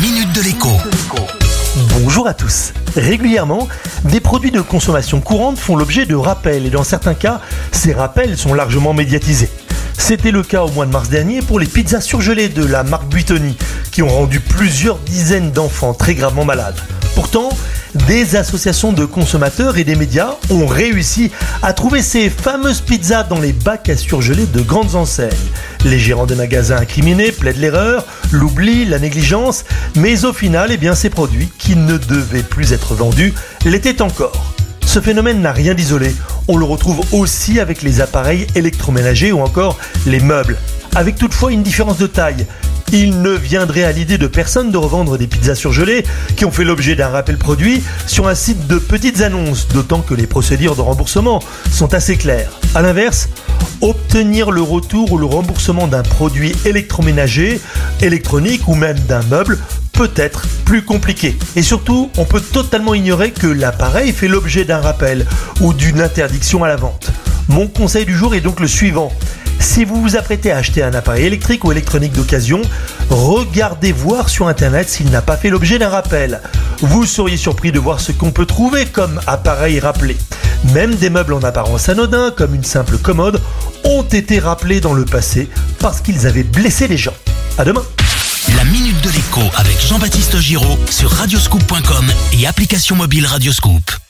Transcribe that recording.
minute de l'écho. Bonjour à tous. Régulièrement, des produits de consommation courante font l'objet de rappels et dans certains cas, ces rappels sont largement médiatisés. C'était le cas au mois de mars dernier pour les pizzas surgelées de la marque Buitoni qui ont rendu plusieurs dizaines d'enfants très gravement malades. Pourtant, des associations de consommateurs et des médias ont réussi à trouver ces fameuses pizzas dans les bacs à surgeler de grandes enseignes. Les gérants des magasins incriminés plaident l'erreur, l'oubli, la négligence, mais au final, eh bien, ces produits qui ne devaient plus être vendus l'étaient encore. Ce phénomène n'a rien d'isolé. On le retrouve aussi avec les appareils électroménagers ou encore les meubles. Avec toutefois une différence de taille. Il ne viendrait à l'idée de personne de revendre des pizzas surgelées qui ont fait l'objet d'un rappel produit sur un site de petites annonces, d'autant que les procédures de remboursement sont assez claires. A l'inverse, obtenir le retour ou le remboursement d'un produit électroménager, électronique ou même d'un meuble peut être plus compliqué. Et surtout, on peut totalement ignorer que l'appareil fait l'objet d'un rappel ou d'une interdiction à la vente. Mon conseil du jour est donc le suivant. Si vous vous apprêtez à acheter un appareil électrique ou électronique d'occasion, regardez voir sur internet s'il n'a pas fait l'objet d'un rappel. Vous seriez surpris de voir ce qu'on peut trouver comme appareil rappelé. Même des meubles en apparence anodins, comme une simple commode, ont été rappelés dans le passé parce qu'ils avaient blessé les gens. À demain La minute de l'écho avec Jean-Baptiste Giraud sur radioscoop.com et application mobile Radioscoop.